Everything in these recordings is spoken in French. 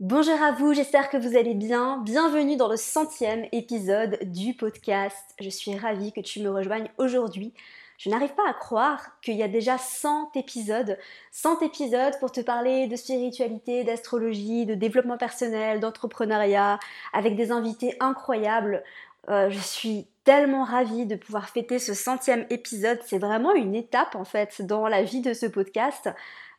Bonjour à vous, j'espère que vous allez bien. Bienvenue dans le centième épisode du podcast. Je suis ravie que tu me rejoignes aujourd'hui. Je n'arrive pas à croire qu'il y a déjà 100 épisodes. 100 épisodes pour te parler de spiritualité, d'astrologie, de développement personnel, d'entrepreneuriat, avec des invités incroyables. Euh, je suis tellement ravie de pouvoir fêter ce centième épisode. C'est vraiment une étape en fait dans la vie de ce podcast.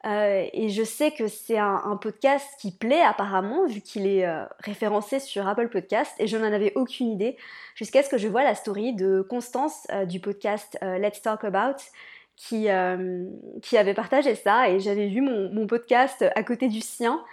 Euh, et je sais que c'est un, podcast qui plaît apparemment, vu qu'il est euh, référencé sur Apple Podcast, et je n'en avais aucune idée, jusqu'à ce que je vois la story de Constance euh, du podcast Let's Talk About, qui, qui avait partagé ça, et j'avais vu mon, podcast à côté du sien,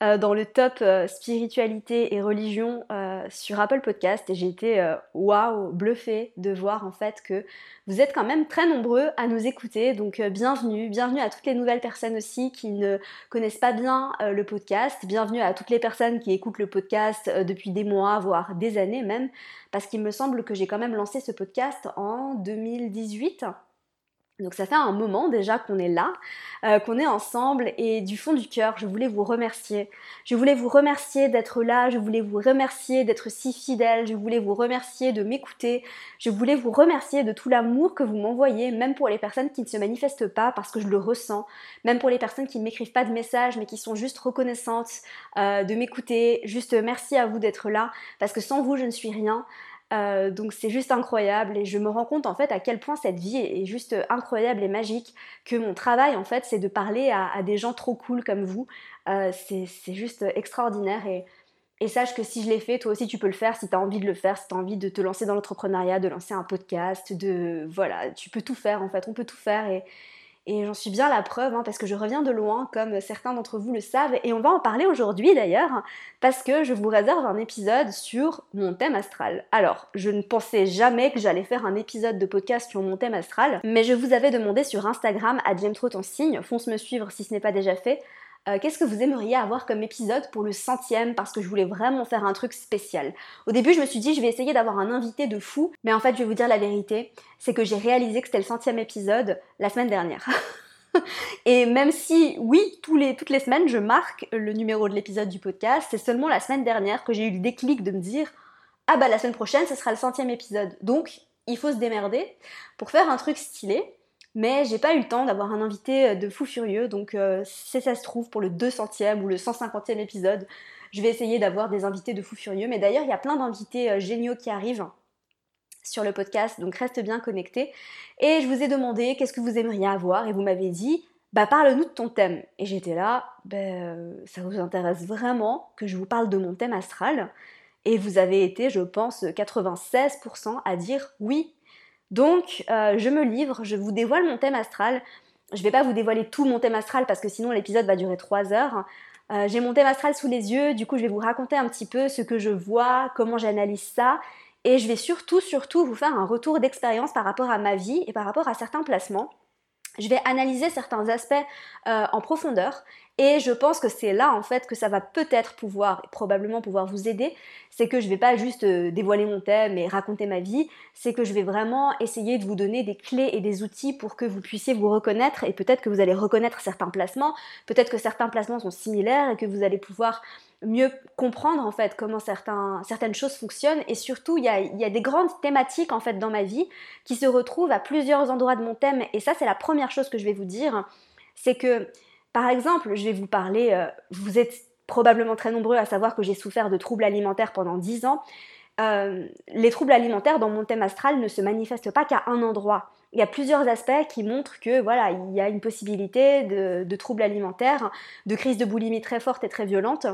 dans le top euh, spiritualité et religion euh, sur Apple Podcast et j'ai été waouh, bluffée de voir en fait que vous êtes quand même très nombreux à nous écouter. Donc bienvenue, bienvenue à toutes les nouvelles personnes aussi qui ne connaissent pas bien le podcast, bienvenue à toutes les personnes qui écoutent le podcast depuis des mois, voire des années même, parce qu'il me semble que j'ai quand même lancé ce podcast en 2018. Donc ça fait un moment déjà qu'on est là, euh, qu'on est ensemble et du fond du cœur, je voulais vous remercier. Je voulais vous remercier d'être là, je voulais vous remercier d'être si fidèle, je voulais vous remercier de m'écouter, je voulais vous remercier de tout l'amour que vous m'envoyez, même pour les personnes qui ne se manifestent pas parce que je le ressens, même pour les personnes qui ne m'écrivent pas de messages mais qui sont juste reconnaissantes euh, de m'écouter, juste merci à vous d'être là parce que sans vous je ne suis rien. Euh, donc c'est juste incroyable et je me rends compte en fait à quel point cette vie est, juste incroyable et magique, que mon travail en fait c'est de parler à, des gens trop cool comme vous. Euh, c'est juste extraordinaire et, et sache que si je l'ai fait, toi aussi tu peux le faire si tu as envie de le faire, si tu as envie de te lancer dans l'entrepreneuriat, de lancer un podcast, de voilà, tu peux tout faire en fait, on peut tout faire et, et j'en suis bien la preuve, hein, parce que je reviens de loin, comme certains d'entre vous le savent, et on va en parler aujourd'hui d'ailleurs, parce que je vous réserve un épisode sur mon thème astral. Alors, je ne pensais jamais que j'allais faire un épisode de podcast sur mon thème astral, mais je vous avais demandé sur Instagram à James ton signe, fonce me suivre si ce n'est pas déjà fait, euh, qu'est-ce que vous aimeriez avoir comme épisode pour le centième? Parce que je voulais vraiment faire un truc spécial. Au début, je me suis dit, je vais essayer d'avoir un invité de fou, mais en fait, je vais vous dire la vérité, c'est que j'ai réalisé que c'était le centième épisode la semaine dernière. Et même si, oui, toutes les semaines, je marque le numéro de l'épisode du podcast, c'est seulement la semaine dernière que j'ai eu le déclic de me dire, ah bah la semaine prochaine, ce sera le centième épisode. Donc, il faut se démerder pour faire un truc stylé. Mais j'ai pas eu le temps d'avoir un invité euh, de fou furieux, donc euh, si ça se trouve pour le 200e ou le 150e épisode, je vais essayer d'avoir des invités de fou furieux. Mais d'ailleurs, il y a plein d'invités euh, géniaux qui arrivent sur le podcast, donc reste bien connecté. Et je vous ai demandé qu'est-ce que vous aimeriez avoir, et vous m'avez dit, bah parle-nous de ton thème. Et j'étais là, ben ça vous intéresse vraiment que je vous parle de mon thème astral? Et vous avez été, je pense, 96% à dire oui, donc, euh, je me livre, je vous dévoile mon thème astral. Je ne vais pas vous dévoiler tout mon thème astral parce que sinon l'épisode va durer 3 heures. Euh, j'ai mon thème astral sous les yeux, du coup je vais vous raconter un petit peu ce que je vois, comment j'analyse ça, et je vais surtout, surtout vous faire un retour d'expérience par rapport à ma vie et par rapport à certains placements. Je vais analyser certains aspects euh, en profondeur et je pense que c'est là en fait que ça va peut-être pouvoir, probablement pouvoir vous aider. C'est que je ne vais pas juste euh, dévoiler mon thème et raconter ma vie, c'est que je vais vraiment essayer de vous donner des clés et des outils pour que vous puissiez vous reconnaître et peut-être que vous allez reconnaître certains placements, peut-être que certains placements sont similaires et que vous allez pouvoir mieux comprendre en fait comment certaines choses fonctionnent et surtout il y a, des grandes thématiques en fait dans ma vie qui se retrouvent à plusieurs endroits de mon thème et ça c'est la première chose que je vais vous dire c'est que par exemple, je vais vous parler, euh, vous êtes probablement très nombreux à savoir que j'ai souffert de troubles alimentaires pendant 10 ans. Euh, les troubles alimentaires dans mon thème astral ne se manifestent pas qu'à un endroit. Il y a plusieurs aspects qui montrent que voilà, il y a une possibilité de troubles alimentaires, de crise de boulimie très forte et très violente.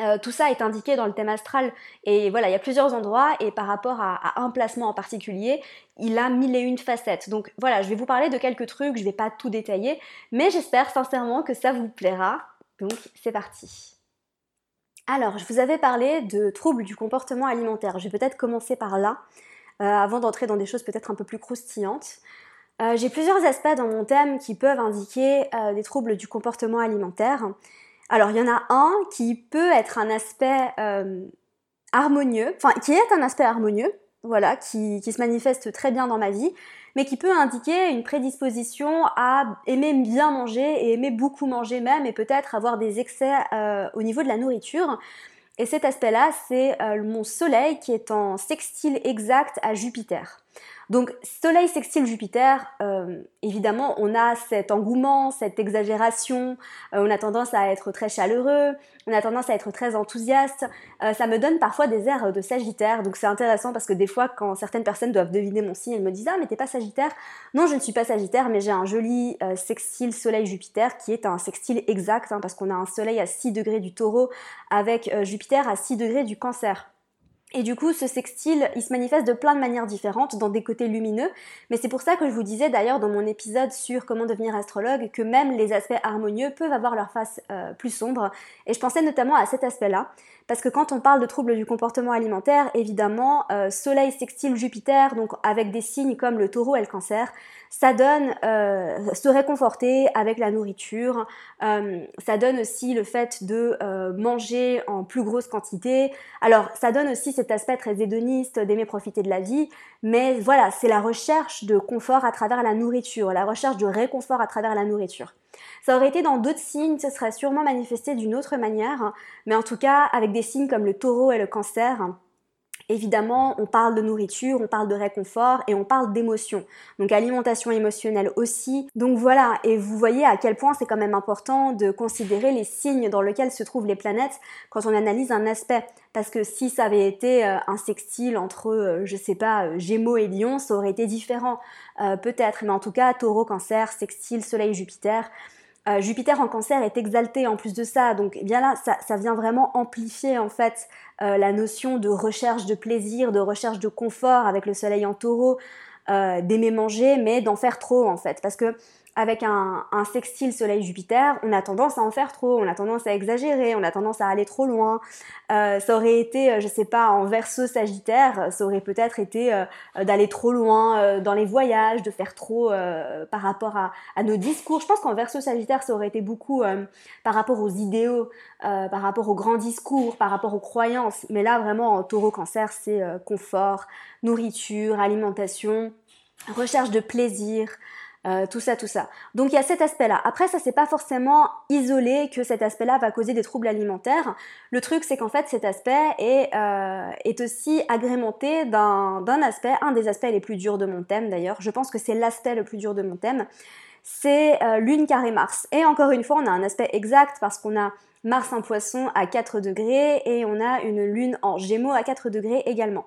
Euh, tout ça est indiqué dans le thème astral et voilà, il y a plusieurs endroits et par rapport à, un placement en particulier, il a mille et une facettes. Donc voilà, je vais vous parler de quelques trucs, je vais pas tout détailler, mais j'espère sincèrement que ça vous plaira. Donc c'est parti. Alors, je vous avais parlé de troubles du comportement alimentaire. Je vais peut-être commencer par là, euh, avant d'entrer dans des choses peut-être un peu plus croustillantes. Euh, j'ai plusieurs aspects dans mon thème qui peuvent indiquer des troubles du comportement alimentaire. Alors, il y en a un qui peut être un aspect euh, harmonieux, enfin, qui est un aspect harmonieux, voilà, qui, se manifeste très bien dans ma vie, mais qui peut indiquer une prédisposition à aimer bien manger et aimer beaucoup manger même, et peut-être avoir des excès euh, au niveau de la nourriture. Et cet aspect-là, c'est euh, mon soleil qui est en sextile exact à Jupiter. Donc Soleil sextile Jupiter, euh, évidemment, on a cet engouement, cette exagération, euh, on a tendance à être très chaleureux, on a tendance à être très enthousiaste. Euh, ça me donne parfois des airs de Sagittaire, donc c'est intéressant parce que des fois, quand certaines personnes doivent deviner mon signe, elles me disent ah mais t'es pas Sagittaire? Non, je ne suis pas Sagittaire, mais j'ai un joli sextile Soleil Jupiter qui est un sextile exact hein, parce qu'on a un Soleil à 6 degrés du Taureau avec Jupiter à 6 degrés du Cancer. Et du coup, ce sextile, il se manifeste de plein de manières différentes, dans des côtés lumineux. Mais c'est pour ça que je vous disais d'ailleurs dans mon épisode sur comment devenir astrologue que même les aspects harmonieux peuvent avoir leur face euh, plus sombre. Et je pensais notamment à cet aspect-là. Parce que quand on parle de troubles du comportement alimentaire, évidemment, euh, Soleil sextile Jupiter, donc avec des signes comme le taureau et le cancer, ça donne euh, se réconforter avec la nourriture, euh, ça donne aussi le fait de manger en plus grosse quantité. Alors, ça donne aussi cet aspect très hédoniste d'aimer profiter de la vie, mais voilà, c'est la recherche de confort à travers la nourriture, la recherche de réconfort à travers la nourriture. Ça aurait été dans d'autres signes, ce serait sûrement manifesté d'une autre manière, mais en tout cas avec des signes comme le taureau et le cancer. Évidemment, on parle de nourriture, on parle de réconfort et on parle d'émotion. Donc alimentation émotionnelle aussi. Donc voilà, et vous voyez à quel point c'est quand même important de considérer les signes dans lesquels se trouvent les planètes quand on analyse un aspect. Parce que si ça avait été euh, un sextile entre, euh, je sais pas, euh, Gémeaux et Lion, ça aurait été différent. Peut-être, mais en tout cas, taureau, cancer, sextile, soleil, Jupiter. Euh, Jupiter en cancer est exalté en plus de ça, donc eh bien là, ça, vient vraiment amplifier en fait euh, la notion de recherche de plaisir, de recherche de confort avec le soleil en taureau, euh, d'aimer manger, mais d'en faire trop en fait. Parce que avec un, sextile Soleil-Jupiter, on a tendance à en faire trop, on a tendance à exagérer, on a tendance à aller trop loin. Euh, ça aurait été, euh, je sais pas, en verso Sagittaire, ça aurait peut-être été euh, d'aller trop loin dans les voyages, de faire trop par rapport à, à, nos discours. Je pense qu'en verso Sagittaire, ça aurait été beaucoup par rapport aux idéaux, par rapport aux grands discours, par rapport aux croyances. Mais là, vraiment, en taureau cancer, c'est confort, nourriture, alimentation, recherche de plaisir. Euh, tout ça, tout ça. Donc il y a cet aspect-là. Après, ça c'est pas forcément isolé que cet aspect-là va causer des troubles alimentaires. Le truc, c'est qu'en fait, cet aspect est, euh, aussi agrémenté d'un aspect, un des aspects les plus durs de mon thème d'ailleurs. Je pense que c'est l'aspect le plus dur de mon thème. C'est euh, lune carré Mars. Et encore une fois, on a un aspect exact parce qu'on a Mars en poisson à 4 degrés et on a une lune en gémeaux à 4 degrés également.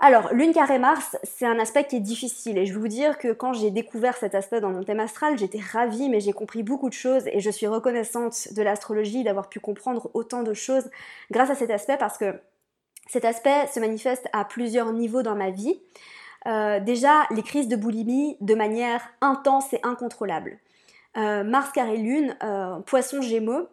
Alors, lune carré Mars, c'est un aspect qui est difficile et je vais vous dire que quand j'ai découvert cet aspect dans mon thème astral, j'étais ravie mais j'ai compris beaucoup de choses et je suis reconnaissante de l'astrologie d'avoir pu comprendre autant de choses grâce à cet aspect parce que cet aspect se manifeste à plusieurs niveaux dans ma vie. Euh, déjà, les crises de boulimie de manière intense et incontrôlable. Euh, Mars carré Lune, euh, Poisson Gémeaux,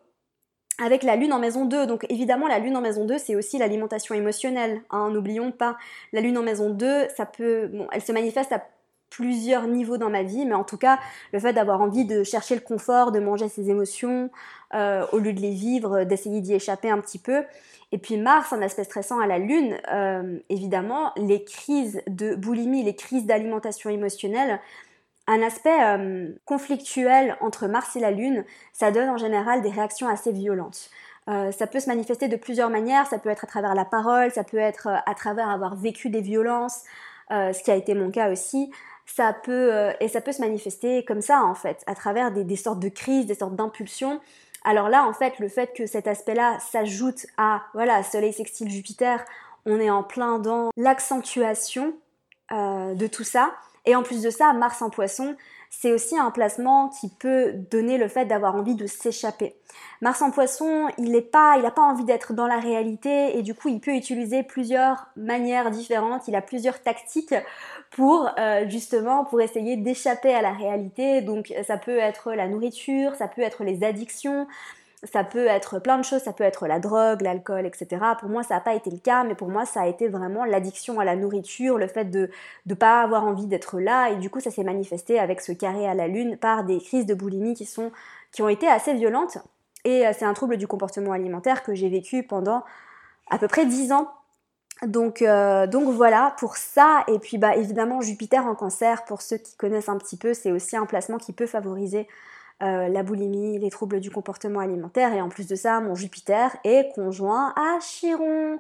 avec la lune en maison 2. Donc évidemment, la lune en maison 2, c'est aussi l'alimentation émotionnelle. Hein, N'oublions pas, la lune en maison 2, ça peut, bon, elle se manifeste à plusieurs niveaux dans ma vie, mais en tout cas, le fait d'avoir envie de chercher le confort, de manger ses émotions, euh, au lieu de les vivre, d'essayer d'y échapper un petit peu. Et puis Mars, un aspect stressant à la Lune, euh, évidemment, les crises de boulimie, les crises d'alimentation émotionnelle, un aspect euh, conflictuel entre Mars et la Lune, ça donne en général des réactions assez violentes. Euh, ça peut se manifester de plusieurs manières, ça peut être à travers la parole, ça peut être euh, à travers avoir vécu des violences, ce qui a été mon cas aussi. Ça peut, et ça peut se manifester comme ça en fait, à travers des, sortes de crises, des sortes d'impulsions. Alors là, en fait, le fait que cet aspect-là s'ajoute à, voilà, Soleil sextile Jupiter, on est en plein dans l'accentuation de tout ça. Et en plus de ça, Mars en poisson, c'est aussi un placement qui peut donner le fait d'avoir envie de s'échapper. Mars en poisson, il n'a pas, pas envie d'être dans la réalité et du coup il peut utiliser plusieurs manières différentes, il a plusieurs tactiques pour euh, justement pour essayer d'échapper à la réalité. Donc ça peut être la nourriture, ça peut être les addictions, ça peut être plein de choses, ça peut être la drogue, l'alcool, etc. Pour moi, ça n'a pas été le cas, mais pour moi, ça a été vraiment l'addiction à la nourriture, le fait de ne pas avoir envie d'être là, et du coup, ça s'est manifesté avec ce carré à la lune par des crises de boulimie qui, sont, qui ont été assez violentes. Et euh, c'est un trouble du comportement alimentaire que j'ai vécu pendant à peu près 10 ans donc, euh, donc voilà pour ça. Et puis bah, évidemment Jupiter en cancer, pour ceux qui connaissent un petit peu, c'est aussi un placement qui peut favoriser euh, la boulimie, les troubles du comportement alimentaire. Et en plus de ça, mon Jupiter est conjoint à Chiron.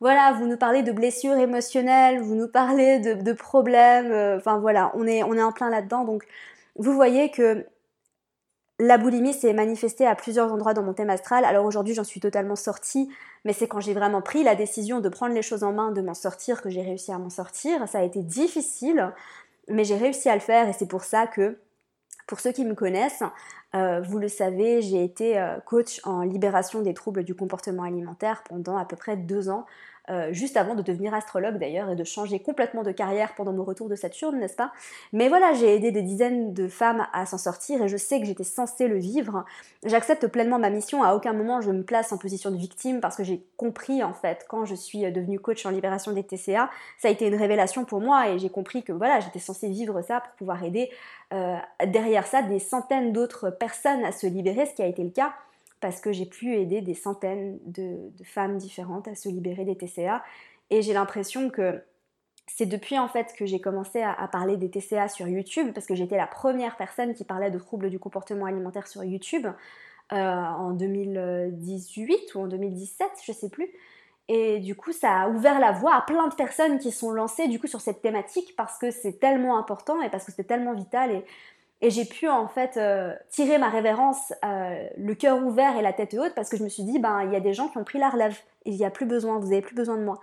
Voilà, vous nous parlez de blessures émotionnelles, vous nous parlez de, problèmes, euh, enfin voilà, on est, on est en plein là-dedans. Donc vous voyez que la boulimie s'est manifestée à plusieurs endroits dans mon thème astral. Alors aujourd'hui, j'en suis totalement sortie, mais c'est quand j'ai vraiment pris la décision de prendre les choses en main, de m'en sortir, que j'ai réussi à m'en sortir. Ça a été difficile, mais j'ai réussi à le faire et c'est pour ça que, pour ceux qui me connaissent, euh, vous le savez, j'ai été euh, coach en libération des troubles du comportement alimentaire pendant à peu près deux ans. Euh, juste avant de devenir astrologue d'ailleurs et de changer complètement de carrière pendant mon retour de Saturne, n'est-ce pas? Mais voilà, j'ai aidé des dizaines de femmes à s'en sortir et je sais que j'étais censée le vivre. J'accepte pleinement ma mission, à aucun moment je me place en position de victime parce que j'ai compris en fait quand je suis devenue coach en libération des TCA, ça a été une révélation pour moi et j'ai compris que voilà, j'étais censée vivre ça pour pouvoir aider euh, derrière ça des centaines d'autres personnes à se libérer, ce qui a été le cas parce que j'ai pu aider des centaines de, femmes différentes à se libérer des TCA. Et j'ai l'impression que c'est depuis en fait que j'ai commencé à, parler des TCA sur YouTube, parce que j'étais la première personne qui parlait de troubles du comportement alimentaire sur YouTube euh, en 2018 ou en 2017, je sais plus. Et du coup, ça a ouvert la voie à plein de personnes qui sont lancées du coup sur cette thématique parce que c'est tellement important et parce que c'est tellement vital. Et et j'ai pu en fait euh, tirer ma révérence, euh, le cœur ouvert et la tête haute parce que je me suis dit, ben il y a des gens qui ont pris la relève. Il n'y a plus besoin, vous n'avez plus besoin de moi.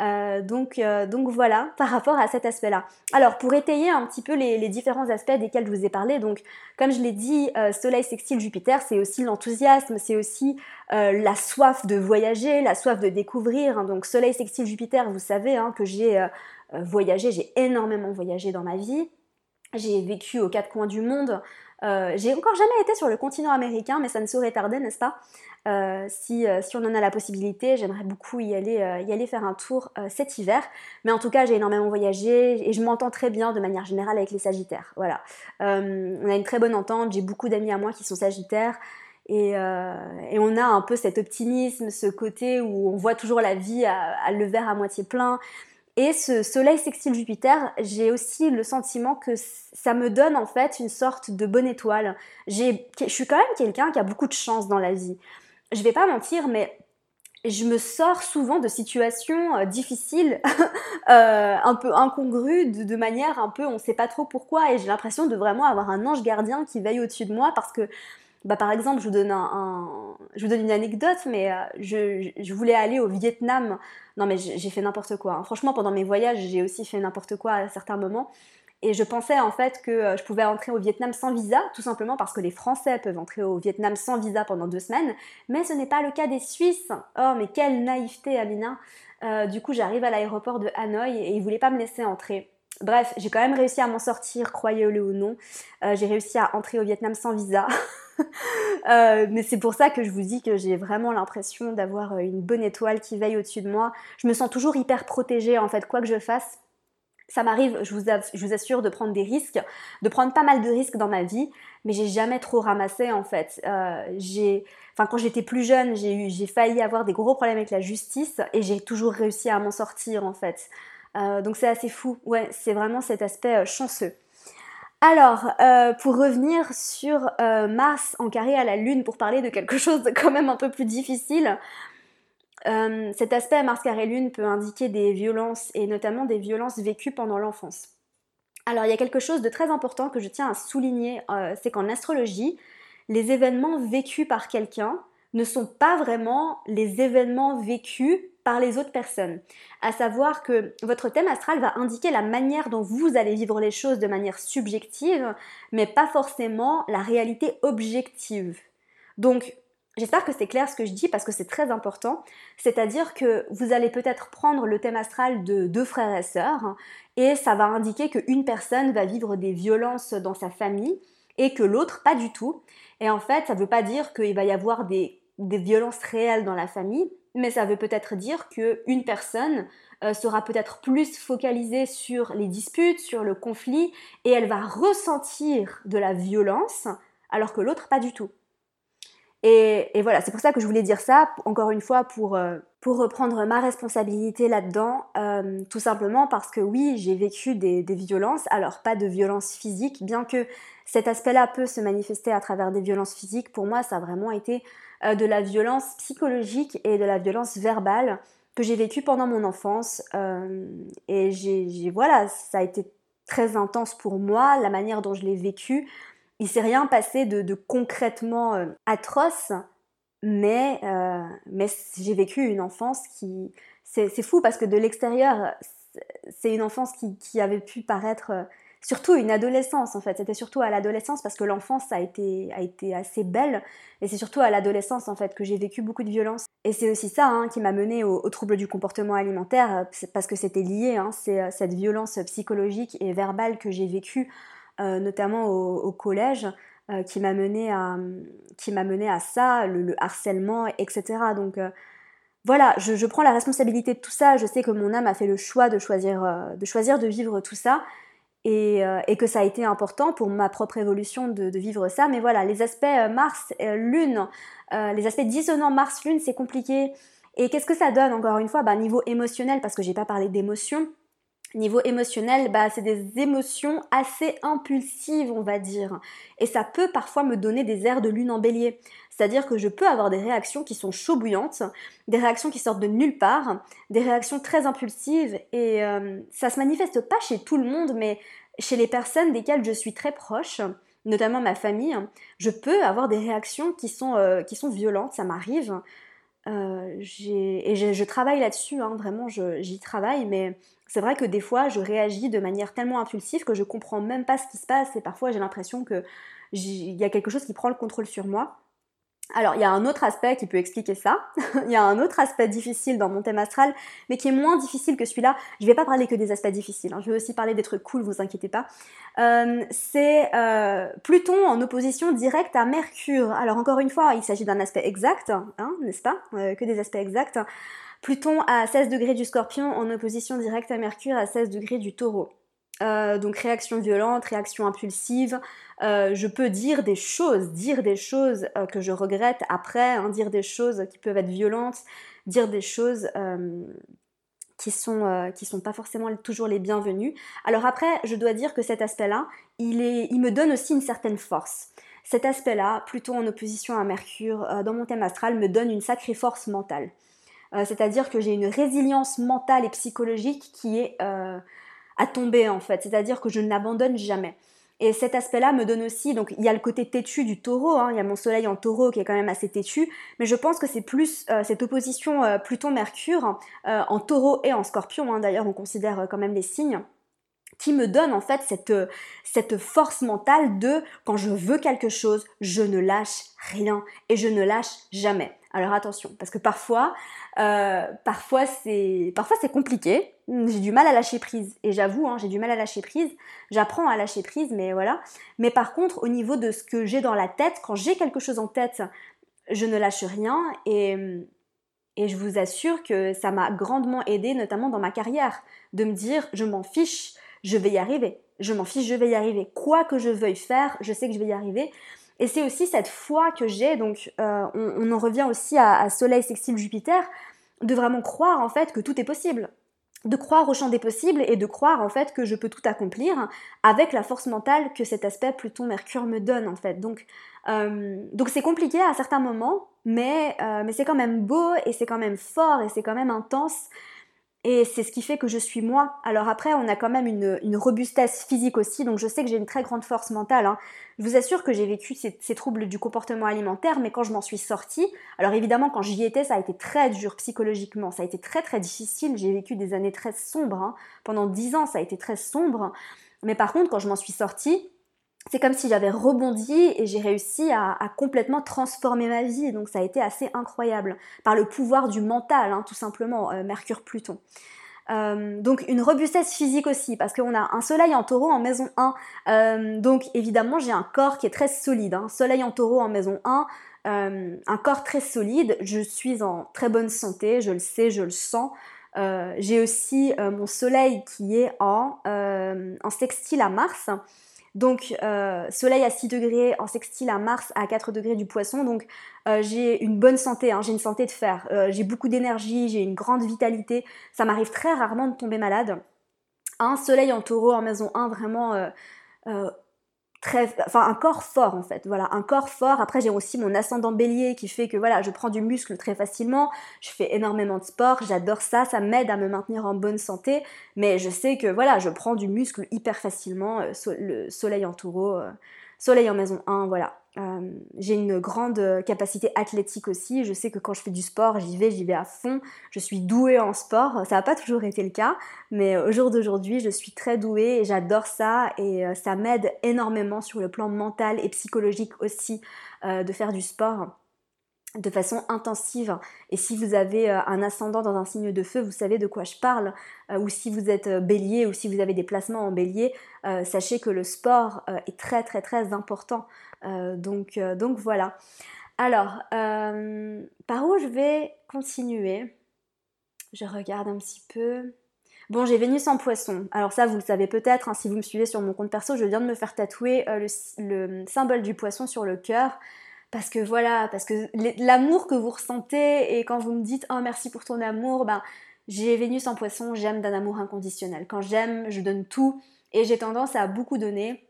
Euh, donc, donc voilà, par rapport à cet aspect-là. Alors pour étayer un petit peu les, différents aspects desquels je vous ai parlé, donc comme je l'ai dit, Soleil sextile Jupiter, c'est aussi l'enthousiasme, c'est aussi la soif de voyager, la soif de découvrir. Donc Soleil sextile Jupiter, vous savez hein, que j'ai voyagé, j'ai énormément voyagé dans ma vie. J'ai vécu aux quatre coins du monde. Euh, j'ai encore jamais été sur le continent américain, mais ça ne saurait tarder, n'est-ce pas? Euh, si, euh, si, on en a la possibilité, j'aimerais beaucoup y aller, y aller faire un tour cet hiver. Mais en tout cas, j'ai énormément voyagé et je m'entends très bien de manière générale avec les Sagittaires. Voilà. on a une très bonne entente. J'ai beaucoup d'amis à moi qui sont Sagittaires. Et, et, on a un peu cet optimisme, ce côté où on voit toujours la vie à, à le verre à moitié plein. Et ce soleil sextile Jupiter, j'ai aussi le sentiment que ça me donne en fait une sorte de bonne étoile. Je suis quand même quelqu'un qui a beaucoup de chance dans la vie. Je vais pas mentir, mais je me sors souvent de situations euh, difficiles, euh, un peu incongrues, de, manière un peu on sait pas trop pourquoi, et j'ai l'impression de vraiment avoir un ange gardien qui veille au-dessus de moi parce que bah, par exemple, je vous donne, un, je vous donne une anecdote, mais euh, je, voulais aller au Vietnam. Non, mais j'ai fait n'importe quoi. Hein. Franchement, pendant mes voyages, j'ai aussi fait n'importe quoi à certains moments. Et je pensais en fait que euh, je pouvais entrer au Vietnam sans visa, tout simplement parce que les Français peuvent entrer au Vietnam sans visa pendant deux semaines. Mais ce n'est pas le cas des Suisses. Oh, mais quelle naïveté, Amina. Euh, du coup, j'arrive à l'aéroport de Hanoï et ils voulaient pas me laisser entrer. Bref, j'ai quand même réussi à m'en sortir, croyez-le ou non. j'ai réussi à entrer au Vietnam sans visa. Euh, mais c'est pour ça que je vous dis que j'ai vraiment l'impression d'avoir euh, une bonne étoile qui veille au-dessus de moi. Je me sens toujours hyper protégée en fait, quoi que je fasse. Ça m'arrive, je vous, assure, de prendre des risques, de prendre pas mal de risques dans ma vie, mais j'ai jamais trop ramassé en fait. Euh, quand j'étais plus jeune, j'ai, j'ai failli avoir des gros problèmes avec la justice et j'ai toujours réussi à m'en sortir en fait. Donc c'est assez fou. Ouais, c'est vraiment cet aspect chanceux. Alors, euh, pour revenir sur euh, Mars en carré à la Lune, pour parler de quelque chose de quand même un peu plus difficile, euh, cet aspect Mars carré Lune peut indiquer des violences et notamment des violences vécues pendant l'enfance. Alors, il y a quelque chose de très important que je tiens à souligner, c'est qu'en astrologie, les événements vécus par quelqu'un ne sont pas vraiment les événements vécus par les autres personnes. À savoir que votre thème astral va indiquer la manière dont vous allez vivre les choses de manière subjective, mais pas forcément la réalité objective. Donc, J'espère que c'est clair ce que je dis parce que c'est très important. C'est-à-dire que vous allez peut-être prendre le thème astral de deux frères et sœurs et ça va indiquer qu'une personne va vivre des violences dans sa famille et que l'autre pas du tout. Et en fait, ça ne veut pas dire qu'il va y avoir des, des violences réelles dans la famille, mais ça veut peut-être dire qu'une personne euh, sera peut-être plus focalisée sur les disputes, sur le conflit, et elle va ressentir de la violence, alors que l'autre pas du tout. Et, voilà, c'est pour ça que je voulais dire ça, encore une fois, pour, euh, pour reprendre ma responsabilité là-dedans, euh, tout simplement parce que oui, j'ai vécu des, violences, alors pas de violences physiques, bien que cet aspect-là peut se manifester à travers des violences physiques, pour moi ça a vraiment été euh, de la violence psychologique et de la violence verbale que j'ai vécue pendant mon enfance. et j'ai, voilà, ça a été très intense pour moi, la manière dont je l'ai vécu il s'est rien passé de, concrètement euh, atroce, mais, euh, mais j'ai vécu une enfance qui... C'est fou parce que de l'extérieur, c'est une enfance qui, avait pu paraître... Euh, surtout une adolescence en fait, c'était surtout à l'adolescence parce que l'enfance a été, a été assez belle et c'est surtout à l'adolescence en fait que j'ai vécu beaucoup de violence et c'est aussi ça hein, qui m'a mené au, au, trouble du comportement alimentaire parce que c'était lié, hein, c'est cette violence psychologique et verbale que j'ai vécue euh, notamment au, collège, euh, qui m'a mené à qui m'a mené à ça, le, harcèlement, etc. Donc euh, voilà, je, prends la responsabilité de tout ça. Je sais que mon âme a fait le choix de choisir, de, choisir de vivre tout ça. Et, que ça a été important pour ma propre évolution de, vivre ça. Mais voilà, les aspects Mars-Lune, les aspects dissonants Mars-Lune, c'est compliqué. Et qu'est-ce que ça donne, encore une fois? Bah, Niveau émotionnel, parce que j'ai pas parlé d'émotion, Niveau émotionnel, bah, c'est des émotions assez impulsives, on va dire. Et ça peut parfois me donner des airs de lune en bélier. C'est-à-dire que je peux avoir des réactions qui sont chaud bouillantes, des réactions qui sortent de nulle part, des réactions très impulsives. Et euh, ça se manifeste pas chez tout le monde, mais chez les personnes desquelles je suis très proche, notamment ma famille, je peux avoir des réactions qui euh, qui sont violentes, ça m'arrive. Euh, et je, travaille là-dessus, hein, vraiment, j'y travaille, mais c'est vrai que des fois, je réagis de manière tellement impulsive que je comprends même pas ce qui se passe et parfois j'ai l'impression qu'il y a quelque chose qui prend le contrôle sur moi. Alors, il y a un autre aspect qui peut expliquer ça. il y a un autre aspect difficile dans mon thème astral, mais qui est moins difficile que celui-là. Je ne vais pas parler que des aspects difficiles. Hein. Je vais aussi parler des trucs cool, vous inquiétez pas. Euh, c'est euh, Pluton en opposition directe à Mercure. Alors, encore une fois, il s'agit d'un aspect exact, hein, n'est-ce pas? Euh, Que des aspects exacts. Pluton à 16 degrés du scorpion en opposition directe à Mercure à 16 degrés du taureau. Euh, donc réaction violente, réaction impulsive. Euh, je peux dire des choses, dire des choses euh, que je regrette après, hein, dire des choses qui peuvent être violentes, dire des choses qui sont qui sont pas forcément toujours les bienvenues. Alors après, je dois dire que cet aspect-là, il est, il me donne aussi une certaine force. Cet aspect-là, plutôt en opposition à Mercure, dans mon thème astral, me donne une sacrée force mentale. C'est-à-dire que j'ai une résilience mentale et psychologique qui est à tomber en fait, c'est-à-dire que je n'abandonne jamais. Et cet aspect-là me donne aussi, donc il y a le côté têtu du taureau, hein, il y a mon soleil en taureau qui est quand même assez têtu, mais je pense que c'est plus euh, cette opposition Pluton-Mercure en taureau et en scorpion, hein, d'ailleurs on considère quand même les signes, qui me donne en fait cette, cette force mentale de quand je veux quelque chose, je ne lâche rien et je ne lâche jamais. Alors attention, parce que parfois, euh, parfois c'est compliqué. J'ai du mal à lâcher prise et j'avoue, hein, j'ai du mal à lâcher prise. J'apprends à lâcher prise, mais voilà. Mais par contre, au niveau de ce que j'ai dans la tête, quand j'ai quelque chose en tête, je ne lâche rien et et je vous assure que ça m'a grandement aidé, notamment dans ma carrière, de me dire je m'en fiche, je vais y arriver. Je m'en fiche, je vais y arriver. Quoi que je veuille faire, je sais que je vais y arriver. Et c'est aussi cette foi que j'ai, donc euh, on, en revient aussi à, Soleil sextile Jupiter, de vraiment croire en fait que tout est possible de croire au champ des possibles et de croire en fait que je peux tout accomplir avec la force mentale que cet aspect Pluton-Mercure me donne en fait. Donc euh, donc c'est compliqué à certains moments, mais, euh, mais c'est quand même beau et c'est quand même fort et c'est quand même intense et c'est ce qui fait que je suis moi. Alors après, on a quand même une, robustesse physique aussi, donc je sais que j'ai une très grande force mentale. Hein. Je vous assure que j'ai vécu ces, troubles du comportement alimentaire, mais quand je m'en suis sortie, alors évidemment quand j'y étais, ça a été très dur psychologiquement, ça a été très très difficile, j'ai vécu des années très sombres. Hein. Pendant dix ans, ça a été très sombre. Mais par contre, quand je m'en suis sortie, c'est comme si j'avais rebondi et j'ai réussi à, complètement transformer ma vie. Donc ça a été assez incroyable. Par le pouvoir du mental, hein, tout simplement, euh, Mercure-Pluton. Euh, donc une robustesse physique aussi, parce qu'on a un soleil en taureau en maison 1. Euh, donc évidemment, j'ai un corps qui est très solide. Hein. Soleil en taureau en maison 1, un corps très solide. Je suis en très bonne santé, je le sais, je le sens. j'ai aussi mon soleil qui est en, en sextile à Mars. Donc, euh, soleil à 6 degrés, en sextile à Mars à 4 degrés du poisson. Donc, euh, j'ai une bonne santé, hein, j'ai une santé de fer. Euh, j'ai beaucoup d'énergie, j'ai une grande vitalité. Ça m'arrive très rarement de tomber malade. Un soleil en taureau en maison 1, vraiment enfin un corps fort en fait, voilà, un corps fort. Après j'ai aussi mon ascendant bélier qui fait que voilà, je prends du muscle très facilement, je fais énormément de sport, j'adore ça, ça m'aide à me maintenir en bonne santé, mais je sais que voilà, je prends du muscle hyper facilement, euh, le soleil en taureau, euh, soleil en maison 1, voilà. Euh, j'ai une grande capacité athlétique aussi. Je sais que quand je fais du sport, j'y vais, j'y vais à fond. Je suis douée en sport. Ça n'a pas toujours été le cas, mais au jour d'aujourd'hui, je suis très douée et j'adore ça. Et euh, ça m'aide énormément sur le plan mental et psychologique aussi euh, de faire du sport de façon intensive. Et si vous avez un ascendant dans un signe de feu, vous savez de quoi je parle. ou si vous êtes bélier ou si vous avez des placements en bélier, sachez que le sport est très très très important. Euh, donc, euh, donc voilà. Alors, euh, par où je vais continuer? Je regarde un petit peu. Bon, j'ai Vénus en poisson. Alors ça, vous le savez peut-être, hein, si vous me suivez sur mon compte perso, je viens de me faire tatouer le, symbole du poisson sur le cœur. Parce que voilà, parce que l'amour que vous ressentez et quand vous me dites « Oh, merci pour ton amour », ben, j'ai Vénus en poisson, j'aime d'un amour inconditionnel. Quand j'aime, je donne tout et j'ai tendance à beaucoup donner.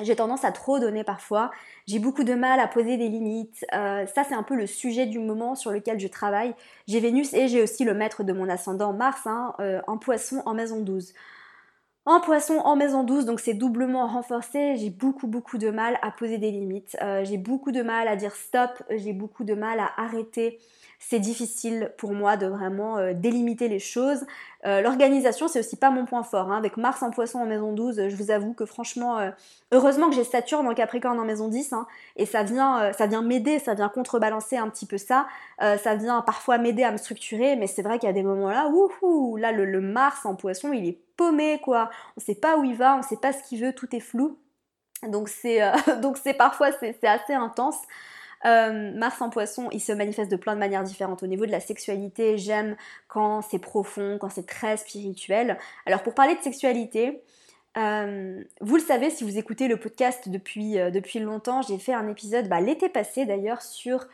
J'ai tendance à trop donner parfois. J'ai beaucoup de mal à poser des limites. Euh, ça, c'est un peu le sujet du moment sur lequel je travaille. J'ai Vénus et j'ai aussi le maître de mon ascendant Mars hein, euh, en poisson en maison 12. En poisson en maison 12, donc c'est doublement renforcé, j'ai beaucoup beaucoup de mal à poser des limites. Euh, j'ai beaucoup de mal à dire stop, j'ai beaucoup de mal à arrêter c'est difficile pour moi de vraiment euh, délimiter les choses. Euh, l'organisation, c'est aussi pas mon point fort. Hein. Avec Mars en poisson en maison 12, je vous avoue que franchement, heureusement que j'ai Saturne en Capricorne en maison 10, hein, et ça vient, ça vient m'aider, ça vient contrebalancer un petit peu ça. ça vient parfois m'aider à me structurer, mais c'est vrai qu'il y a des moments là, wouhou, là le, Mars en poisson, il est paumé quoi. On sait pas où il va, on sait pas ce qu'il veut, tout est flou. Donc c'est donc c'est parfois c'est assez intense. Euh, Mars en poisson, il se manifeste de plein de manières différentes. Au niveau de la sexualité, j'aime quand c'est profond, quand c'est très spirituel. Alors pour parler de sexualité, euh, vous le savez si vous écoutez le podcast depuis, euh, depuis longtemps, j'ai fait un épisode bah, l'été passé d'ailleurs sur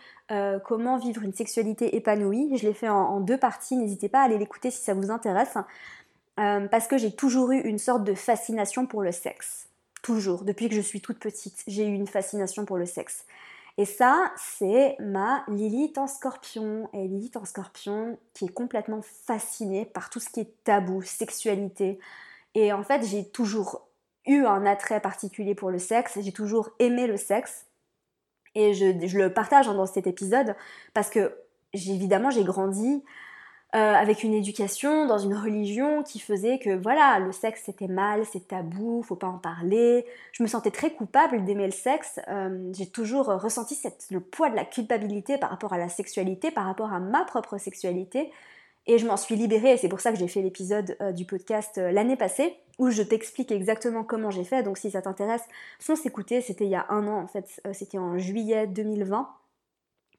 comment vivre une sexualité épanouie. Je l'ai fait en, deux parties, n'hésitez pas à aller l'écouter si ça vous intéresse. Parce que j'ai toujours eu une sorte de fascination pour le sexe. Toujours, depuis que je suis toute petite, j'ai eu une fascination pour le sexe. Et ça, c'est ma Lilith en scorpion. Et Lilith en scorpion qui est complètement fascinée par tout ce qui est tabou, sexualité. Et en fait, j'ai toujours eu un attrait particulier pour le sexe, j'ai toujours aimé le sexe. Et je, je le partage dans cet épisode parce que évidemment j'ai grandi euh, avec une éducation, dans une religion qui faisait que voilà, le sexe c'était mal, c'est tabou, faut pas en parler. Je me sentais très coupable d'aimer le sexe. Euh, j'ai toujours ressenti le poids de la culpabilité par rapport à la sexualité, par rapport à ma propre sexualité. Et je m'en suis libérée, et c'est pour ça que j'ai fait l'épisode euh, du podcast l'année passée, où je t'explique exactement comment j'ai fait. Donc si ça t'intéresse, fonce écouter, c'était il y a un an en fait, c'était en juillet 2020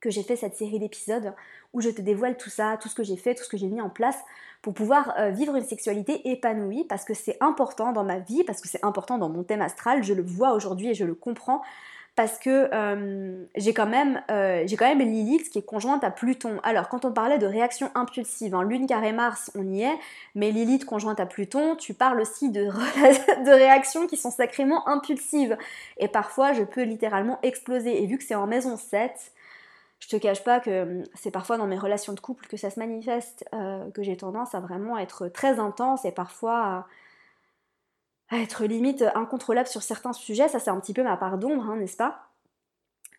que j'ai fait cette série d'épisodes où je te dévoile tout ça, tout ce que j'ai fait, tout ce que j'ai mis en place pour pouvoir euh, vivre une sexualité épanouie parce que c'est important dans ma vie, parce que c'est important dans mon thème astral, je le vois aujourd'hui et je le comprends parce que euh, j'ai quand même euh, j'ai quand même Lilith qui est conjointe à Pluton. Alors quand on parlait de réaction impulsive, hein, Lune carré Mars, on y est, mais Lilith conjointe à Pluton, tu parles aussi de, de réactions qui sont sacrément impulsives. Et parfois je peux littéralement exploser. Et vu que c'est en maison 7, je te cache pas que hum, c'est parfois dans mes relations de couple que ça se manifeste, euh, que j'ai tendance à vraiment être très intense et parfois à, être limite incontrôlable sur certains sujets. Ça, c'est un petit peu ma part d'ombre, hein, n'est-ce pas?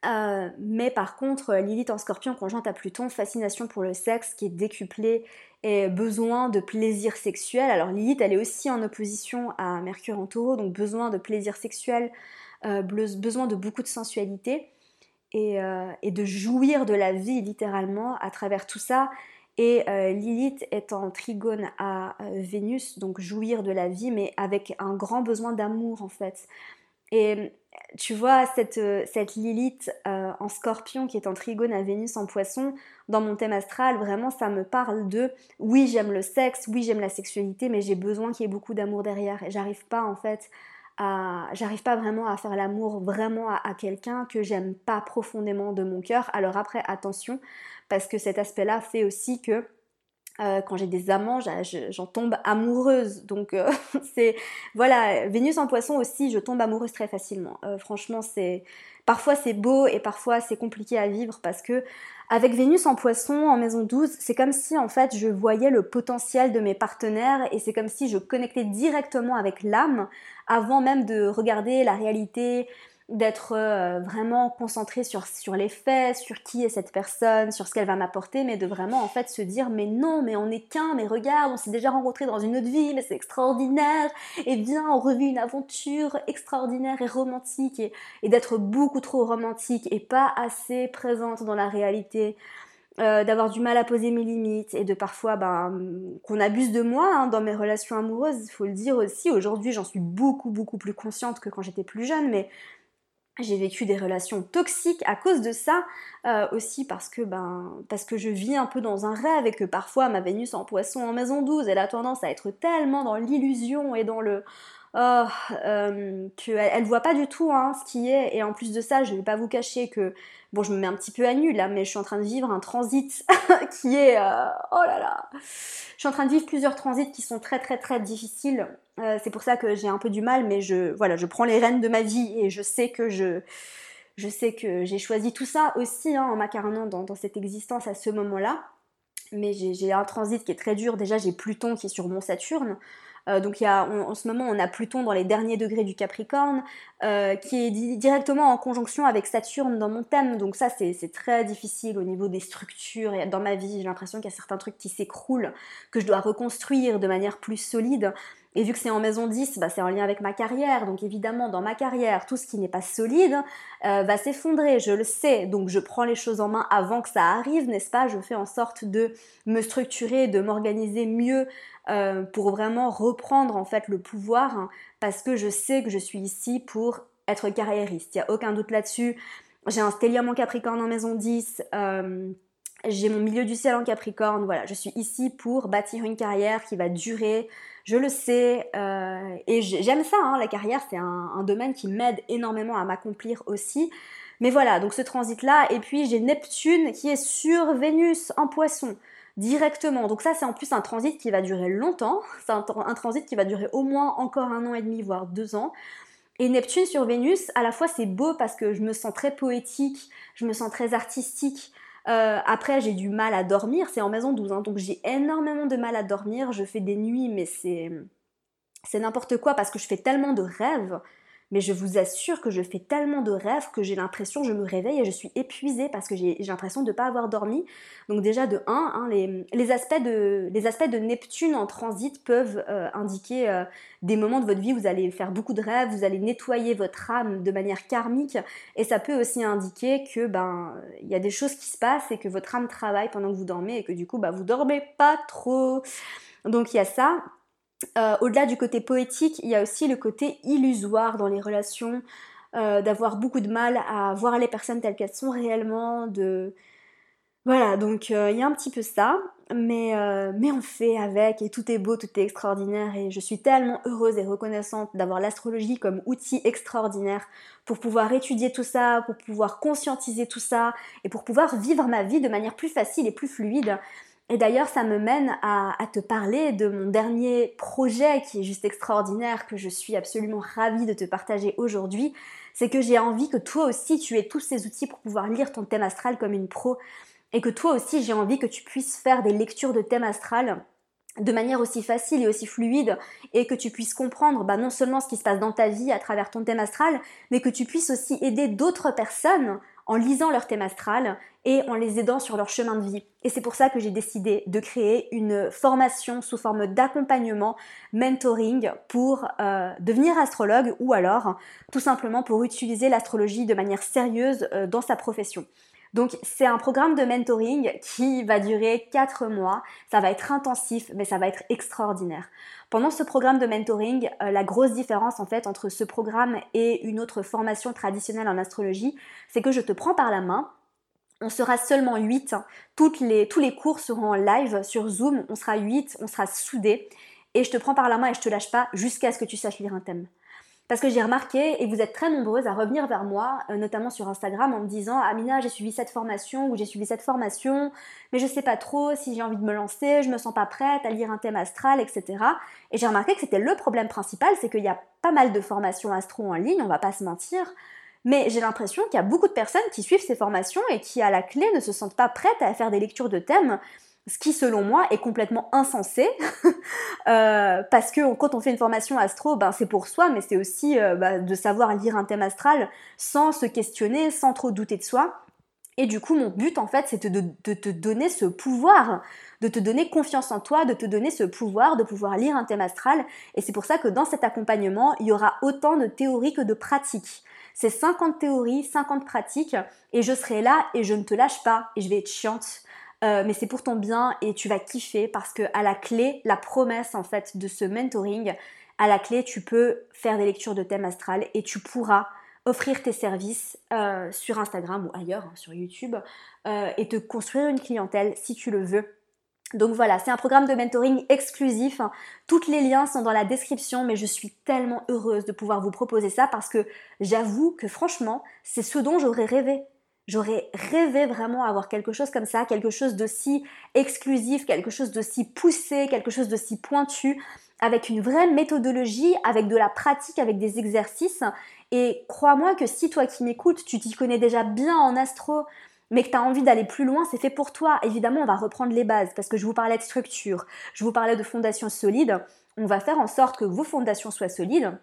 Euh, mais par contre, Lilith en scorpion conjointe à Pluton, fascination pour le sexe qui est décuplée et besoin de plaisir sexuel. Alors Lilith, elle est aussi en opposition à Mercure en taureau, donc besoin de plaisir sexuel, euh, besoin de beaucoup de sensualité. Euh, et, de jouir de la vie littéralement à travers tout ça. Et euh, Lilith est en trigone à euh, Vénus, donc jouir de la vie, mais avec un grand besoin d'amour en fait. Et tu vois, cette, cette Lilith en scorpion qui est en trigone à Vénus en poisson, dans mon thème astral, vraiment ça me parle de oui, j'aime le sexe, oui, j'aime la sexualité, mais j'ai besoin qu'il y ait beaucoup d'amour derrière. Et j'arrive pas en fait j'arrive pas vraiment à faire l'amour vraiment à, quelqu'un que j'aime pas profondément de mon cœur. Alors après, attention, parce que cet aspect-là fait aussi que euh, quand j'ai des amants, j'en tombe amoureuse. Donc euh, c'est voilà, Vénus en Poisson aussi, je tombe amoureuse très facilement. Euh, franchement, c'est parfois c'est beau et parfois c'est compliqué à vivre parce que avec Vénus en Poisson en maison 12, c'est comme si en fait je voyais le potentiel de mes partenaires et c'est comme si je connectais directement avec l'âme avant même de regarder la réalité, d'être euh, vraiment concentré sur, sur les faits, sur qui est cette personne, sur ce qu'elle va m'apporter, mais de vraiment en fait se dire mais non, mais on n'est qu'un, mais regarde, on s'est déjà rencontrés dans une autre vie, mais c'est extraordinaire, et viens, on revit une aventure extraordinaire et romantique, et, d'être beaucoup trop romantique et pas assez présente dans la réalité. Euh, d'avoir du mal à poser mes limites et de parfois ben, qu'on abuse de moi hein, dans mes relations amoureuses, il faut le dire aussi. Aujourd'hui, j'en suis beaucoup, beaucoup plus consciente que quand j'étais plus jeune, mais j'ai vécu des relations toxiques à cause de ça, euh, aussi parce que, ben, parce que je vis un peu dans un rêve et que parfois ma Vénus en poisson en maison 12, elle a tendance à être tellement dans l'illusion et dans le oh, euh, qu'elle elle voit pas du tout hein, ce qui est. Et en plus de ça, je vais pas vous cacher que, bon, je me mets un petit peu à nu là, mais je suis en train de vivre un transit qui est, euh, oh là là, je suis en train de vivre plusieurs transits qui sont très très très difficiles. Euh, c'est pour ça que j'ai un peu du mal, mais je, voilà, je prends les rênes de ma vie et je sais que je, je sais que j'ai choisi tout ça aussi hein, en m'incarnant dans, dans cette existence à ce moment-là mais j'ai un transit qui est très dur. Déjà, j'ai Pluton qui est sur mon Saturne. Euh, donc il y a, en ce moment, on a Pluton dans les derniers degrés du Capricorne, euh, qui est directement en conjonction avec Saturne dans mon thème. Donc ça, c'est très difficile au niveau des structures. Et dans ma vie, j'ai l'impression qu'il y a certains trucs qui s'écroulent, que je dois reconstruire de manière plus solide. Et vu que c'est en maison 10, bah, c'est en lien avec ma carrière. Donc évidemment, dans ma carrière, tout ce qui n'est pas solide euh, va s'effondrer, je le sais. Donc je prends les choses en main avant que ça arrive, n'est-ce pas? Je fais en sorte de me structurer, de m'organiser mieux euh, pour vraiment reprendre en fait le pouvoir, hein, parce que je sais que je suis ici pour être carriériste. Il n'y a aucun doute là-dessus. J'ai un stellium en Capricorne en maison 10. Euh, j'ai mon milieu du ciel en Capricorne, voilà, je suis ici pour bâtir une carrière qui va durer, je le sais, euh, et j'aime ça, hein, la carrière, c'est un, domaine qui m'aide énormément à m'accomplir aussi. Mais voilà, donc ce transit-là, et puis j'ai Neptune qui est sur Vénus en poisson directement. Donc ça, c'est en plus un transit qui va durer longtemps. C'est un, un, transit qui va durer au moins encore un an et demi, voire deux ans. Et Neptune sur Vénus, à la fois c'est beau parce que je me sens très poétique, je me sens très artistique, euh, après, j'ai du mal à dormir, c'est en maison 12, hein, donc j'ai énormément de mal à dormir. Je fais des nuits, mais c'est, c'est n'importe quoi parce que je fais tellement de rêves mais je vous assure que je fais tellement de rêves que j'ai l'impression, je me réveille et je suis épuisée parce que j'ai l'impression de ne pas avoir dormi. Donc déjà de 1, hein, les, aspects de, les aspects de Neptune en transit peuvent euh, indiquer euh, des moments de votre vie où vous allez faire beaucoup de rêves, vous allez nettoyer votre âme de manière karmique et ça peut aussi indiquer que ben il y a des choses qui se passent et que votre âme travaille pendant que vous dormez et que du coup bah, vous dormez pas trop. Donc il y a ça. Euh, au-delà du côté poétique, il y a aussi le côté illusoire dans les relations, euh, d'avoir beaucoup de mal à voir les personnes telles qu'elles sont réellement, de... Voilà, donc euh, il y a un petit peu ça, mais, mais on fait avec et tout est beau, tout est extraordinaire et je suis tellement heureuse et reconnaissante d'avoir l'astrologie comme outil extraordinaire pour pouvoir étudier tout ça, pour pouvoir conscientiser tout ça et pour pouvoir vivre ma vie de manière plus facile et plus fluide. Et d'ailleurs, ça me mène à, te parler de mon dernier projet qui est juste extraordinaire, que je suis absolument ravie de te partager aujourd'hui. C'est que j'ai envie que toi aussi tu aies tous ces outils pour pouvoir lire ton thème astral comme une pro. Et que toi aussi j'ai envie que tu puisses faire des lectures de thème astral de manière aussi facile et aussi fluide et que tu puisses comprendre bah, non seulement ce qui se passe dans ta vie à travers ton thème astral, mais que tu puisses aussi aider d'autres personnes en lisant leur thème astral et en les aidant sur leur chemin de vie. Et c'est pour ça que j'ai décidé de créer une formation sous forme d'accompagnement, mentoring pour euh, devenir astrologue ou alors tout simplement pour utiliser l'astrologie de manière sérieuse euh, dans sa profession. Donc c'est un programme de mentoring qui va durer 4 mois, ça va être intensif mais ça va être extraordinaire. Pendant ce programme de mentoring, euh, la grosse différence en fait entre ce programme et une autre formation traditionnelle en astrologie, c'est que je te prends par la main, on sera seulement 8. Toutes les, tous les cours seront en live sur Zoom. On sera 8, on sera soudés. Et je te prends par la main et je te lâche pas jusqu'à ce que tu saches lire un thème. Parce que j'ai remarqué, et vous êtes très nombreuses à revenir vers moi, euh, notamment sur Instagram, en me disant Amina, j'ai suivi cette formation ou j'ai suivi cette formation, mais je sais pas trop si j'ai envie de me lancer, je me sens pas prête à lire un thème astral, etc. Et j'ai remarqué que c'était le problème principal, c'est qu'il y a pas mal de formations astro en ligne, on va pas se mentir, mais j'ai l'impression qu'il y a beaucoup de personnes qui suivent ces formations et qui, à la clé, ne se sentent pas prêtes à faire des lectures de thèmes ce qui selon moi est complètement insensé, euh, parce que quand on fait une formation astro, ben, c'est pour soi, mais c'est aussi euh, bah, de savoir lire un thème astral sans se questionner, sans trop douter de soi. Et du coup, mon but, en fait, c'est de, te donner ce pouvoir, de te donner confiance en toi, de te donner ce pouvoir de pouvoir lire un thème astral. Et c'est pour ça que dans cet accompagnement, il y aura autant de théories que de pratiques. C'est 50 théories, 50 pratiques, et je serai là et je ne te lâche pas, et je vais être chiante euh, mais c'est pour ton bien et tu vas kiffer parce que à la clé, la promesse en fait de ce mentoring, à la clé, tu peux faire des lectures de thème astral et tu pourras offrir tes services euh, sur Instagram ou ailleurs, hein, sur YouTube, euh, et te construire une clientèle si tu le veux. Donc voilà, c'est un programme de mentoring exclusif. Tous les liens sont dans la description, mais je suis tellement heureuse de pouvoir vous proposer ça parce que j'avoue que franchement, c'est ce dont j'aurais rêvé. J'aurais rêvé vraiment avoir quelque chose comme ça, quelque chose de si exclusif, quelque chose de si poussé, quelque chose de si pointu, avec une vraie méthodologie, avec de la pratique, avec des exercices. Et crois-moi que si toi qui m'écoutes, tu t'y connais déjà bien en astro, mais que tu as envie d'aller plus loin, c'est fait pour toi. Évidemment, on va reprendre les bases parce que je vous parlais de structure, je vous parlais de fondations solides. On va faire en sorte que vos fondations soient solides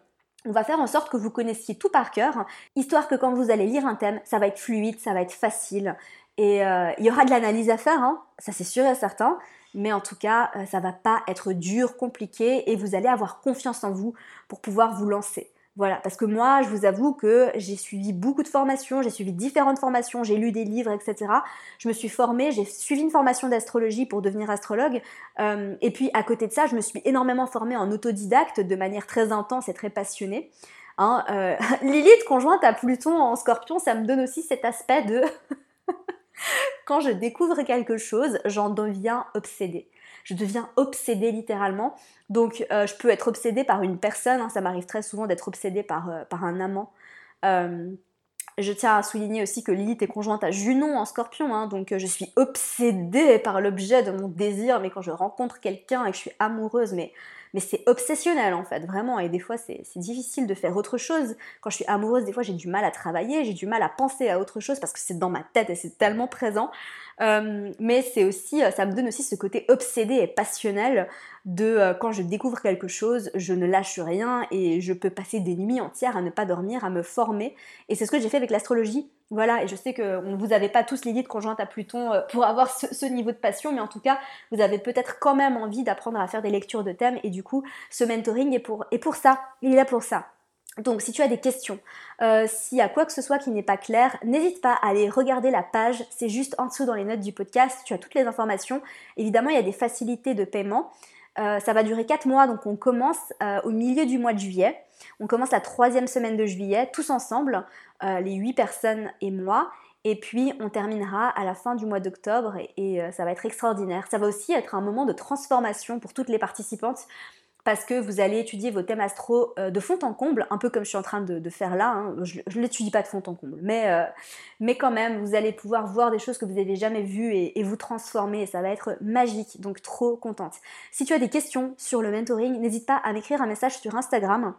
on va faire en sorte que vous connaissiez tout par cœur, histoire que quand vous allez lire un thème, ça va être fluide, ça va être facile. Et euh, il y aura de l'analyse à faire, hein, ça c'est sûr et certain, mais en tout cas, euh, ça va pas être dur, compliqué, et vous allez avoir confiance en vous pour pouvoir vous lancer. Voilà, parce que moi, je vous avoue que j'ai suivi beaucoup de formations, j'ai suivi différentes formations, j'ai lu des livres, etc. Je me suis formée, j'ai suivi une formation d'astrologie pour devenir astrologue. Euh, et puis, à côté de ça, je me suis énormément formée en autodidacte de manière très intense et très passionnée. Hein, euh, Lilith conjointe à Pluton en scorpion, ça me donne aussi cet aspect de... Quand je découvre quelque chose, j'en deviens obsédée je deviens obsédée littéralement. Donc euh, je peux être obsédée par une personne, hein. ça m'arrive très souvent d'être obsédée par, euh, un amant. Euh, je tiens à souligner aussi que Lilith est conjointe à Junon en scorpion, hein. donc je suis obsédée par l'objet de mon désir, mais quand je rencontre quelqu'un et que je suis amoureuse, mais mais c'est obsessionnel en fait, vraiment. Et des fois, c'est difficile de faire autre chose. Quand je suis amoureuse, des fois, j'ai du mal à travailler, j'ai du mal à penser à autre chose parce que c'est dans ma tête et c'est tellement présent. Euh, mais c'est aussi, euh, ça me donne aussi ce côté obsédé et passionnel de euh, quand je découvre quelque chose, je ne lâche rien et je peux passer des nuits entières à ne pas dormir, à me former. Et c'est ce que j'ai fait avec l'astrologie. Voilà, et je sais que vous n'avez pas tous l'idée de conjointe à Pluton pour avoir ce, niveau de passion, mais en tout cas, vous avez peut-être quand même envie d'apprendre à faire des lectures de thèmes, et du coup, ce mentoring est pour, pour ça, il est là pour ça. Donc si tu as des questions, euh, s'il y a quoi que ce soit qui n'est pas clair, n'hésite pas à aller regarder la page, c'est juste en dessous dans les notes du podcast, tu as toutes les informations. Évidemment, il y a des facilités de paiement. Euh, ça va durer 4 mois, donc on commence euh, au milieu du mois de juillet. On commence la troisième semaine de juillet, tous ensemble, les 8 personnes et moi. Et puis on terminera à la fin du mois d'octobre et ça va être extraordinaire. Ça va aussi être un moment de transformation pour toutes les participantes parce que vous allez étudier vos thèmes astro euh, de fond en comble, un peu comme je suis en train de, faire là. Hein. Je ne l'étudie pas de fond en comble, mais, euh, mais quand même, vous allez pouvoir voir des choses que vous n'avez jamais vues et, vous transformer, et ça va être magique, donc trop contente. Si tu as des questions sur le mentoring, n'hésite pas à m'écrire un message sur Instagram,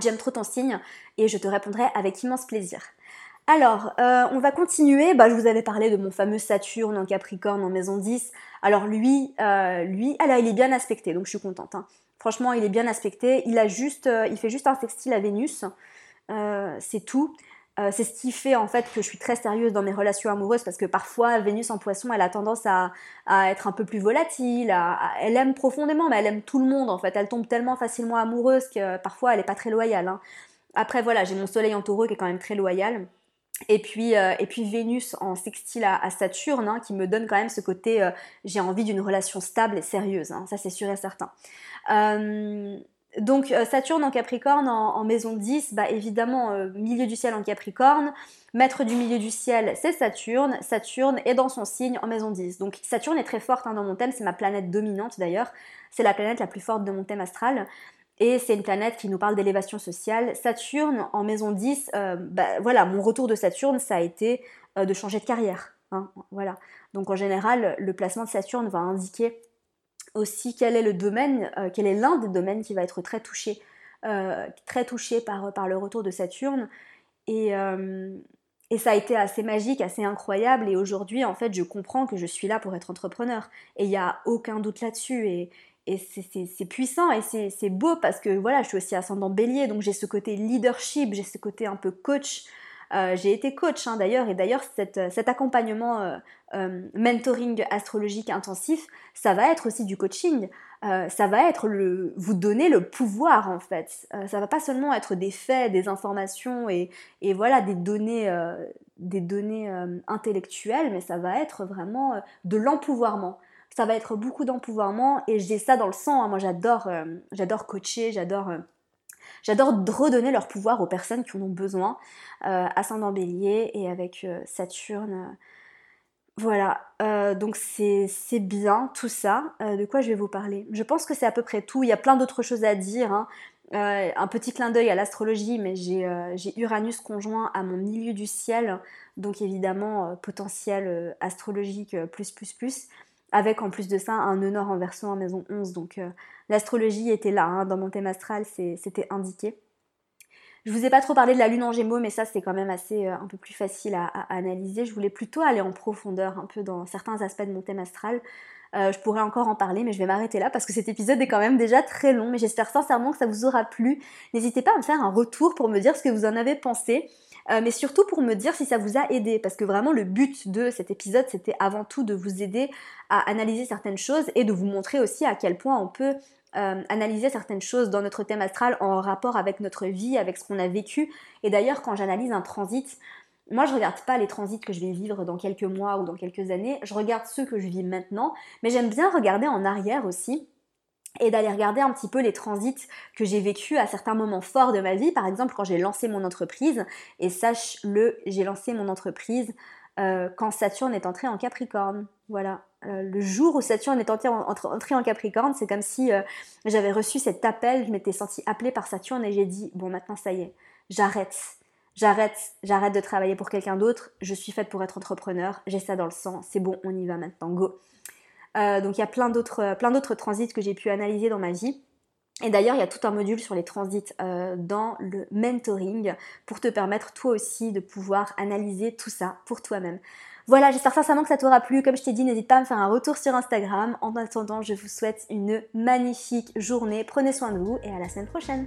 j'aime trop ton signe, et je te répondrai avec immense plaisir. Alors, euh, on va continuer. Bah, je vous avais parlé de mon fameux Saturne en Capricorne en maison 10. Alors lui, lui, alors il est bien aspecté, donc je suis contente. Hein. Franchement, il est bien aspecté. Il, a juste, euh, il fait juste un sextile à Vénus. Euh, c'est tout. Euh, c'est ce qui fait en fait que je suis très sérieuse dans mes relations amoureuses parce que parfois Vénus en poisson elle a tendance à, être un peu plus volatile, elle aime profondément mais elle aime tout le monde en fait, elle tombe tellement facilement amoureuse que parfois elle n'est pas très loyale. Hein. Après voilà, j'ai mon soleil en taureau qui est quand même très loyal. Et puis, et puis Vénus en sextile à, Saturne, hein, qui me donne quand même ce côté, j'ai envie d'une relation stable et sérieuse, hein. ça c'est sûr et certain. Donc euh, Saturne en Capricorne en, maison 10, bah évidemment euh, milieu du ciel en Capricorne, maître du milieu du ciel c'est Saturne, Saturne est dans son signe en maison 10. Donc Saturne est très forte hein, dans mon thème, c'est ma planète dominante d'ailleurs, c'est la planète la plus forte de mon thème astral. Et c'est une planète qui nous parle d'élévation sociale. Saturne, en maison 10, euh, bah, voilà, mon retour de Saturne, ça a été de changer de carrière. Hein, voilà. Donc en général, le placement de Saturne va indiquer aussi quel est le domaine, euh, quel est l'un des domaines qui va être très touché, très touché par, par, le retour de Saturne. Et, et ça a été assez magique, assez incroyable. Et aujourd'hui, en fait, je comprends que je suis là pour être entrepreneur. Et il n'y a aucun doute là-dessus. Et, et c'est puissant et c'est beau parce que voilà, je suis aussi ascendant bélier, donc j'ai ce côté leadership, j'ai ce côté un peu coach. Euh, j'ai été coach hein, d'ailleurs, et d'ailleurs cet accompagnement euh, euh, mentoring astrologique intensif, ça va être aussi du coaching. ça va être le, vous donner le pouvoir en fait. ça va pas seulement être des faits, des informations et, voilà des données, des données intellectuelles, mais ça va être vraiment de l'empouvoirment ça va être beaucoup d'empouvoirment et j'ai ça dans le sang. Hein. Moi, j'adore, euh, coacher, j'adore, euh, j'adore redonner leur pouvoir aux personnes qui en ont besoin. Euh, ascendant Bélier et avec Saturne. voilà, donc c'est, bien tout ça. de quoi je vais vous parler? Je pense que c'est à peu près tout. Il y a plein d'autres choses à dire. Hein. un petit clin d'œil à l'astrologie, mais j'ai, j'ai Uranus conjoint à mon milieu du ciel, donc évidemment potentiel astrologique plus plus plus avec en plus de ça un nœud nord en verso en maison 11. Donc euh, l'astrologie était là, hein, dans mon thème astral, c'était indiqué. Je vous ai pas trop parlé de la lune en gémeaux, mais ça c'est quand même assez euh, un peu plus facile à, analyser. Je voulais plutôt aller en profondeur un peu dans certains aspects de mon thème astral. Euh, je pourrais encore en parler, mais je vais m'arrêter là parce que cet épisode est quand même déjà très long. Mais j'espère sincèrement que ça vous aura plu. N'hésitez pas à me faire un retour pour me dire ce que vous en avez pensé. Euh, mais surtout pour me dire si ça vous a aidé, parce que vraiment le but de cet épisode, c'était avant tout de vous aider à analyser certaines choses et de vous montrer aussi à quel point on peut euh, analyser certaines choses dans notre thème astral en rapport avec notre vie, avec ce qu'on a vécu. Et d'ailleurs, quand j'analyse un transit, moi, je regarde pas les transits que je vais vivre dans quelques mois ou dans quelques années, je regarde ceux que je vis maintenant, mais j'aime bien regarder en arrière aussi et d'aller regarder un petit peu les transits que j'ai vécu à certains moments forts de ma vie. Par exemple, quand j'ai lancé mon entreprise, et sache-le, j'ai lancé mon entreprise euh, quand Saturne est entré en Capricorne. Voilà. Euh, le jour où Saturne est entré en, Capricorne, c'est comme si euh, j'avais reçu cet appel, je m'étais sentie appelée par Saturne et j'ai dit, bon maintenant ça y est, j'arrête. J'arrête, j'arrête de travailler pour quelqu'un d'autre, je suis faite pour être entrepreneur, j'ai ça dans le sang, c'est bon, on y va maintenant, go. Euh, donc il y a plein d'autres, euh, plein d'autres transits que j'ai pu analyser dans ma vie. Et d'ailleurs, il y a tout un module sur les transits euh, dans le mentoring pour te permettre toi aussi de pouvoir analyser tout ça pour toi-même. Voilà, j'espère sincèrement que ça t'aura plu. Comme je t'ai dit, n'hésite pas à me faire un retour sur Instagram. En attendant, je vous souhaite une magnifique journée. Prenez soin de vous et à la semaine prochaine.